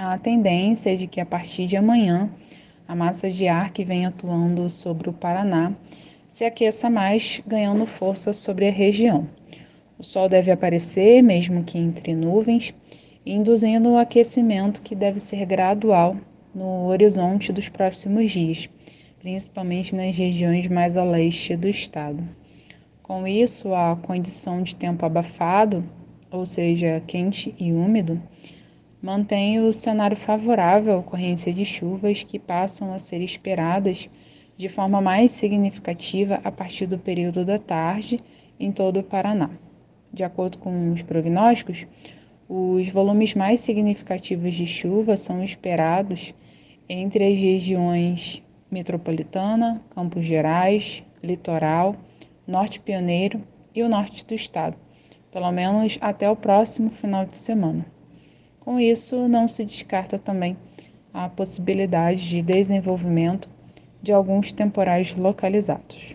a tendência é de que a partir de amanhã a massa de ar que vem atuando sobre o Paraná se aqueça mais, ganhando força sobre a região. O sol deve aparecer, mesmo que entre nuvens, induzindo o aquecimento que deve ser gradual no horizonte dos próximos dias, principalmente nas regiões mais a leste do estado. Com isso, a condição de tempo abafado, ou seja, quente e úmido, mantém o cenário favorável à ocorrência de chuvas que passam a ser esperadas de forma mais significativa a partir do período da tarde em todo o Paraná. De acordo com os prognósticos, os volumes mais significativos de chuva são esperados entre as regiões metropolitana, Campos Gerais, Litoral, Norte Pioneiro e o norte do estado, pelo menos até o próximo final de semana. Com isso, não se descarta também a possibilidade de desenvolvimento de alguns temporais localizados.